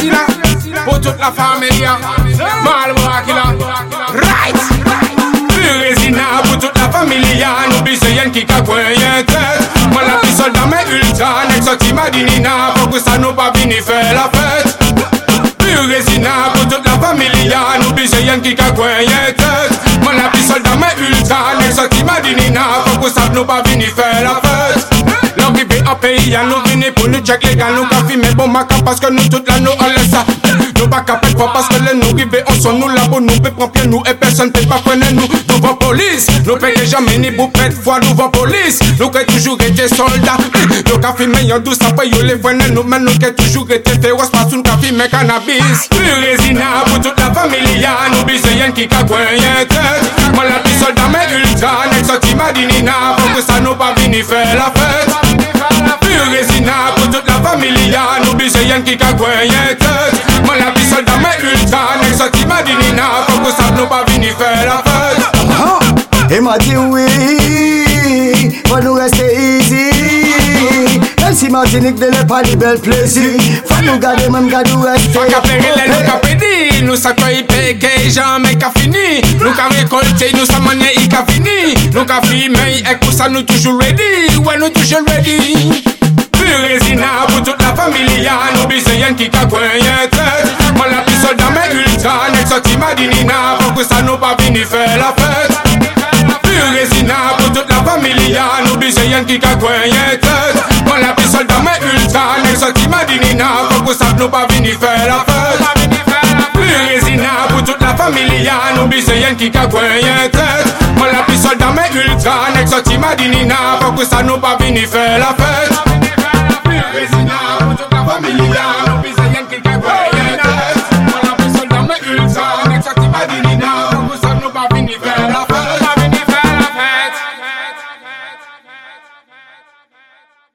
sila Po tout la familia Mal wakila Right. Purezina pou tout la familia Nou biseyen ki kakwenyen tet Man la pi solda men ultra. Nek soti madinina Fokou sa nou pa vini fe la fet Purezina pou tout la familia Nou biseyen ki kakwenyen tet Man la pi solda men ultra. Nek soti madinina Fokou sa nou pa vini fe la fet Lò ki pe apè ya. Nou vini pou nou chek legal nou mais bon, ma parce que nous toute la nous on laisse ça. Nous pas capable pas parce que les nous arrivés, on sont nous là pour nous, peut prendre nous et personne peut pas connaître nous. Nous va police, nous payons jamais ni pour pète fois, nous va police. Nous qui toujours été soldats. Nous café, mais y'en douce après, yo les venez nous, mais nous qui toujours été féroces, parce qu'on café, mais cannabis. Résina pour toute la famille, nous bisons qui ka tête. Moi la plus soldat, mais ultra, n'est sorti madinina, pour que ça nous pas venir faire la fête. Résina pour toute la famille, nous bisons qui ka tête. Moi la plus soldat, mais ultra, n'est sorti madinina, pour que ça nous pas venir faire la fête. Et m'a dit oui, faut nous rester easy. Même si Martinique de n'est pas de bel plaisir, faut nous garder même garder rester. Faut qu'à faire les nous qu'à pédir, nous ça quoi y paye, jamais qu'à fini. Nous qu'à récolter, nous ça manier y qu'à fini. Nous qu'à filmer, et pour ça nous toujours ready, ouais nous toujours ready. Plus résina pour toute la famille, nous bisons qui qu'à tête. Moi la plus soldat mais ultra, n'est sorti madinina, pour que ça nous pas vini faire la fête. Plus résina pour toute la famille, nous bisons qui qu'à tête. Moi la plus soldat mais ultra, n'est sorti madinina, pour que ça nous pas vini faire la fête. Plus résina pour toute la famille, nous bisons qui qu'à tête. Moi la plus soldat mais ultra, n'est sorti madinina, pour que ça nous pas vini faire la fête. Familia, familia, familia, familia,